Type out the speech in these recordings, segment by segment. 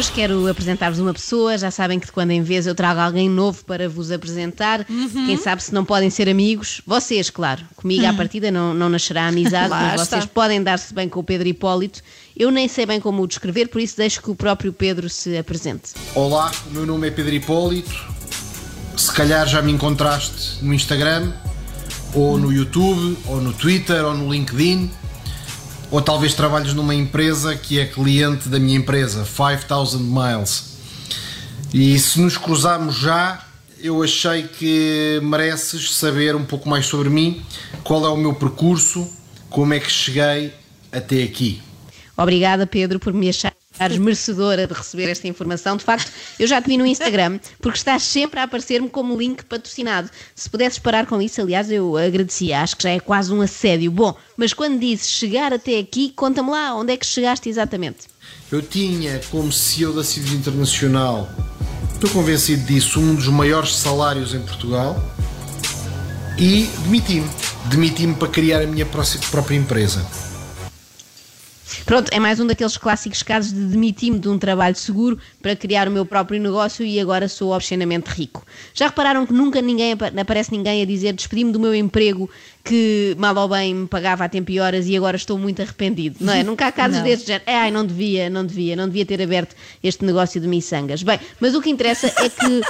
Hoje quero apresentar-vos uma pessoa, já sabem que de quando em vez eu trago alguém novo para vos apresentar. Uhum. Quem sabe se não podem ser amigos? Vocês, claro. Comigo à partida não, não nascerá amizade, mas vocês podem dar-se bem com o Pedro Hipólito. Eu nem sei bem como o descrever, por isso deixo que o próprio Pedro se apresente. Olá, o meu nome é Pedro Hipólito. Se calhar já me encontraste no Instagram, ou no YouTube, ou no Twitter, ou no LinkedIn, ou talvez trabalhes numa empresa que é cliente da minha empresa, 5000 Miles. E se nos cruzarmos já, eu achei que mereces saber um pouco mais sobre mim, qual é o meu percurso, como é que cheguei até aqui. Obrigada, Pedro, por me achares merecedora de receber esta informação. De facto, eu já te vi no Instagram, porque estás sempre a aparecer-me como link patrocinado. Se pudesses parar com isso, aliás, eu agradecia. Acho que já é quase um assédio. Bom, mas quando dizes chegar até aqui, conta-me lá, onde é que chegaste exatamente? Eu tinha como CEO da Civis Internacional, estou convencido disso, um dos maiores salários em Portugal e demiti-me. Demiti-me para criar a minha pró- própria empresa. Pronto, é mais um daqueles clássicos casos de demitir-me de um trabalho seguro para criar o meu próprio negócio e agora sou obscenamente rico. Já repararam que nunca ninguém apa- aparece ninguém a dizer despedi-me do meu emprego que mal ou bem me pagava a tempo e horas e agora estou muito arrependido, não é? Nunca há casos Não. desses, género, ai, não devia, não devia, não devia ter aberto este negócio de miçangas. Bem, mas o que interessa é que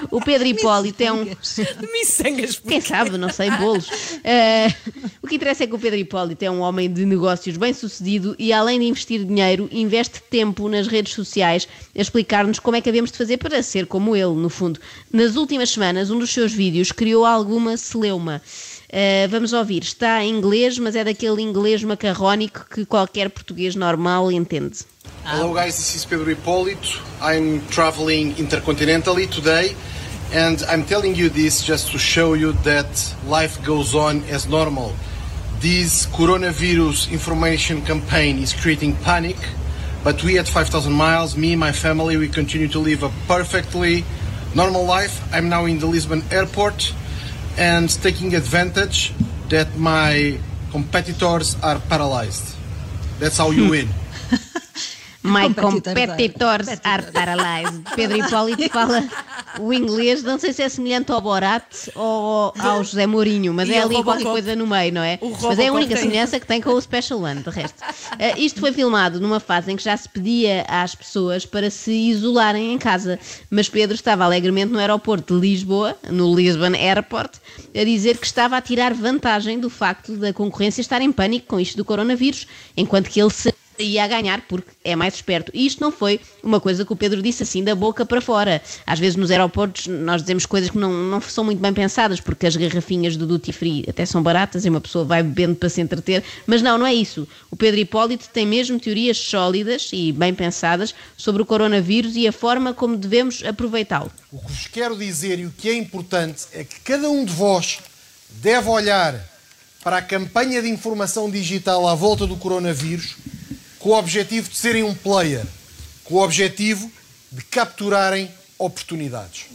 o Pedro Hipólito é um... Miçangas. Quem sabe, não sei, bolos. Eh, o que interessa é que o Pedro Hipólito é um homem de negócios bem sucedido e, além de investir dinheiro, investe tempo nas redes sociais a explicar-nos como é que havemos de fazer para ser como ele, no fundo. Nas últimas semanas, um dos seus vídeos criou alguma celeuma. Eh, vamos ouvir, está em inglês, mas é daquele inglês macarrónico que qualquer português normal entende. Hello guys, this is Pedro Hipólito. I'm traveling intercontinentally today and I'm telling you this just to show you that life goes on as normal. This coronavirus information campaign is creating panic, but we at 5000 Miles, me and my family, we continue to live a perfectly normal life. I'm now in the Lisbon airport and taking advantage that my competitors are paralyzed. That's how you win. My Competitors competitors are paralyzed. Pedro Hipólito fala o inglês, não sei se é semelhante ao Borat ou ao José Mourinho, mas E é ali qualquer Robocop. coisa no meio, não é? Mas é a única semelhança que tem com o Special One, de resto. Eh, isto foi filmado numa fase em que já se pedia às pessoas para se isolarem em casa, mas Pedro estava alegremente no aeroporto de Lisboa, no Lisbon Airport, a dizer que estava a tirar vantagem do facto da concorrência estar em pânico com isto do coronavírus, enquanto que ele se ia a ganhar porque é mais esperto. E isto não foi uma coisa que o Pedro disse assim da boca para fora. Às vezes nos aeroportos nós dizemos coisas que não, não são muito bem pensadas porque as garrafinhas do duty free até são baratas e uma pessoa vai bebendo para se entreter. Mas não, não é isso. O Pedro Hipólito tem mesmo teorias sólidas e bem pensadas sobre o coronavírus e a forma como devemos aproveitá-lo. O que vos quero dizer e o que é importante é que cada um de vós deve olhar para a campanha de informação digital à volta do coronavírus com o objetivo de serem um player, com o objetivo de capturarem oportunidades.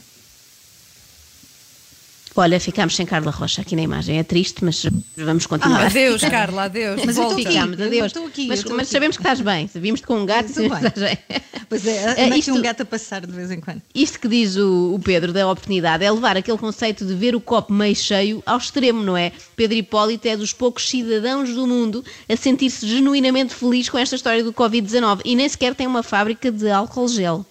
Olha, ficámos sem Carla Rocha aqui na imagem. É triste, mas vamos continuar. Ah, adeus, Carla, adeus. Mas Volta. estou aqui. Ficámos, eu adeus. estou aqui, mas mas aqui. sabemos que estás bem. Vimos-te com um gato Estou e bem. estás bem. Pois é, aqui isto- um gato a passar de vez em quando. Isto que diz o, o Pedro da oportunidade é levar aquele conceito de ver o copo meio cheio ao extremo, não é? Pedro Hipólito é dos poucos cidadãos do mundo a sentir-se genuinamente feliz com esta história do Covid-19 e nem sequer tem uma fábrica de álcool gel.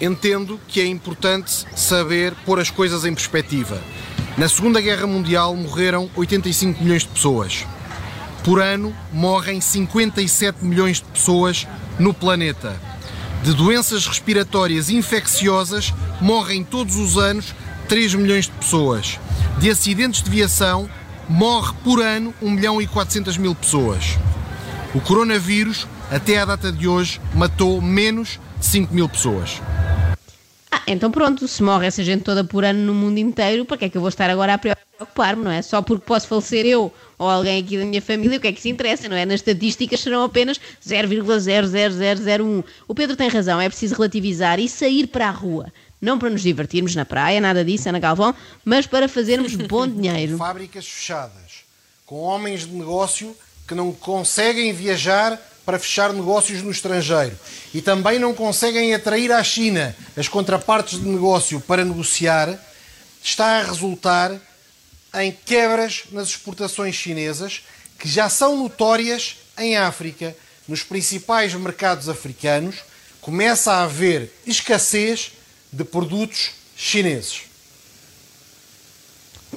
Entendo que é importante saber pôr as coisas em perspectiva. Na Segunda Guerra Mundial morreram 85 milhões de pessoas. Por ano morrem 57 milhões de pessoas no planeta. De doenças respiratórias infecciosas morrem todos os anos 3 milhões de pessoas. De acidentes de viação morre por ano 1 milhão e 400 mil pessoas. O coronavírus, até à data de hoje, matou menos de 5 mil pessoas. Então pronto, se morre essa gente toda por ano no mundo inteiro, para que é que eu vou estar agora a preocupar preocupar-me, não é? Só porque posso falecer eu ou alguém aqui da minha família, o que é que se interessa, não é? Nas estatísticas serão apenas 0,00001. O Pedro tem razão, é preciso relativizar e sair para a rua. Não para nos divertirmos na praia, nada disso, Ana Galvão, mas para fazermos bom dinheiro. Fábricas fechadas, com homens de negócio que não conseguem viajar para fechar negócios no estrangeiro. E também não conseguem atrair à China as contrapartes de negócio para negociar, está a resultar em quebras nas exportações chinesas que já são notórias em África, nos principais mercados africanos, começa a haver escassez de produtos chineses.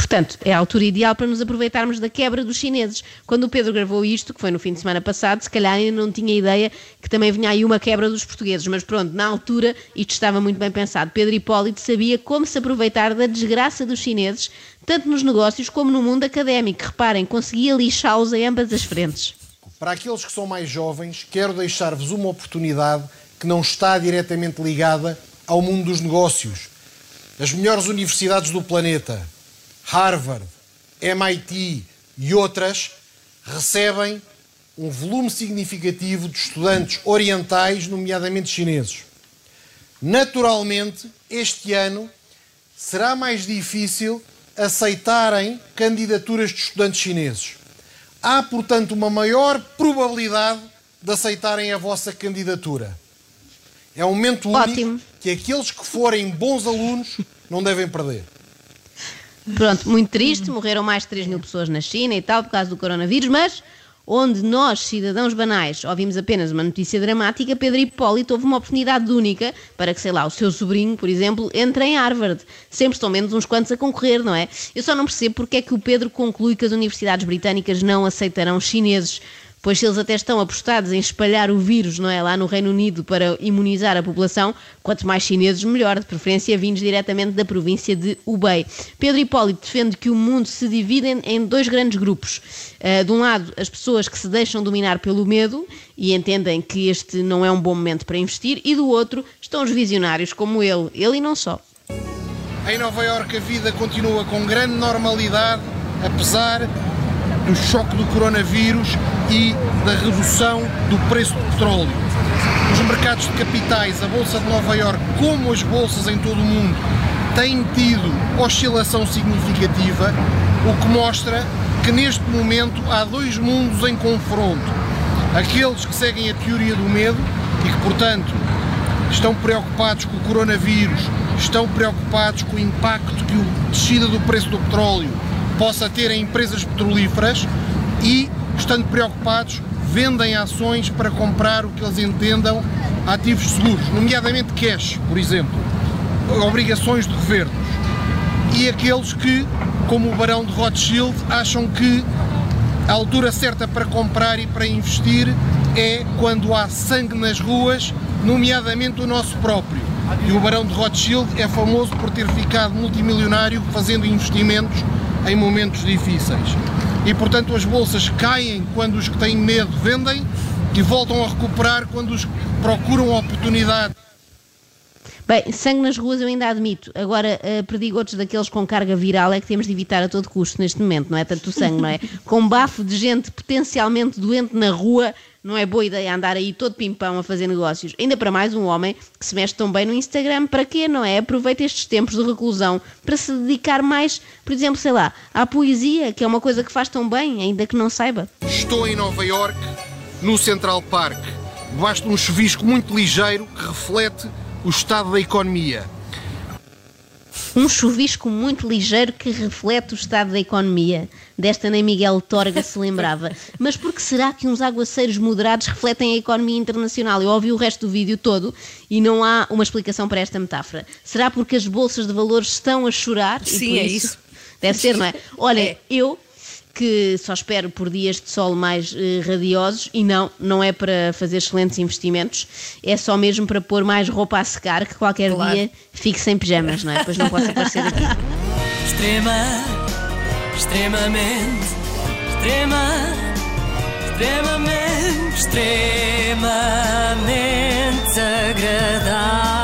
Portanto, é a altura ideal para nos aproveitarmos da quebra dos chineses. Quando o Pedro gravou isto, que foi no fim de semana passado, se calhar ainda não tinha ideia que também vinha aí uma quebra dos portugueses. Mas pronto, na altura isto estava muito bem pensado. Pedro Hipólito sabia como se aproveitar da desgraça dos chineses, tanto nos negócios como no mundo académico. Reparem, conseguia lixá-los em ambas as frentes. Para aqueles que são mais jovens, quero deixar-vos uma oportunidade que não está diretamente ligada ao mundo dos negócios. As melhores universidades do planeta, Harvard, MIT e outras, recebem um volume significativo de estudantes orientais, nomeadamente chineses. Naturalmente, este ano será mais difícil aceitarem candidaturas de estudantes chineses. Há, portanto, uma maior probabilidade de aceitarem a vossa candidatura. É um momento único Ótimo. que aqueles que forem bons alunos não devem perder. Pronto, muito triste, morreram mais de 3 mil pessoas na China e tal por causa do coronavírus, mas onde nós, cidadãos banais, ouvimos apenas uma notícia dramática, Pedro Hipólito houve uma oportunidade única para que, sei lá, o seu sobrinho, por exemplo, entre em Harvard. Sempre estão menos uns quantos a concorrer, não é? Eu só não percebo porque é que o Pedro conclui que as universidades britânicas não aceitarão chineses. Pois se eles até estão apostados em espalhar o vírus, não é, lá no Reino Unido para imunizar a população, quanto mais chineses melhor, de preferência vindos diretamente da província de Hubei. Pedro Hipólito defende que o mundo se divide em, dois grandes grupos. Uh, de um lado, as pessoas que se deixam dominar pelo medo e entendem que este não é um bom momento para investir, e do outro estão os visionários como ele, ele e não só. Em Nova Iorque a vida continua com grande normalidade, apesar do choque do coronavírus e da redução do preço do petróleo. Os mercados de capitais, a Bolsa de Nova Iorque, como as bolsas em todo o mundo, têm tido oscilação significativa, o que mostra que neste momento há dois mundos em confronto. Aqueles que seguem a teoria do medo e que, portanto, estão preocupados com o coronavírus, estão preocupados com o impacto que a descida do preço do petróleo possa ter em empresas petrolíferas e, estando preocupados, vendem ações para comprar o que eles entendam ativos seguros, nomeadamente cash, por exemplo, obrigações de governos. E aqueles que, como o Barão de Rothschild, acham que a altura certa para comprar e para investir é quando há sangue nas ruas, nomeadamente o nosso próprio. E o Barão de Rothschild é famoso por ter ficado multimilionário fazendo investimentos em momentos difíceis. E portanto as bolsas caem quando os que têm medo vendem e voltam a recuperar quando os que procuram oportunidade. Bem, sangue nas ruas eu ainda admito. Agora, uh, perdigotos daqueles com carga viral é que temos de evitar a todo custo neste momento, não é? Tanto o sangue, não é? Com bafo de gente potencialmente doente na rua, não é boa ideia andar aí todo pimpão a fazer negócios. Ainda para mais um homem que se mexe tão bem no Instagram, para quê, não é? Aproveita estes tempos de reclusão para se dedicar mais, por exemplo, sei lá, à poesia, que é uma coisa que faz tão bem, ainda que não saiba. Estou em Nova York, no Central Park, de um chuvisco muito ligeiro que reflete o estado da economia. Um chuvisco muito ligeiro que reflete o estado da economia. Desta nem Miguel Torga se lembrava. Mas por que será que uns aguaceiros moderados refletem a economia internacional? Eu ouvi o resto do vídeo todo e não há uma explicação para esta metáfora. Será porque as bolsas de valores estão a chorar? e Sim, por é isso... isso. Deve ser, não é? Olha, É. eu que só espero por dias de sol mais eh, radiosos e não, não é para fazer excelentes investimentos, é só mesmo para pôr mais roupa a secar que qualquer Claro. dia fique sem pijamas, não é? Depois não posso aparecer aqui. Extrema, extremamente, extrema, extremamente, extremamente agradável.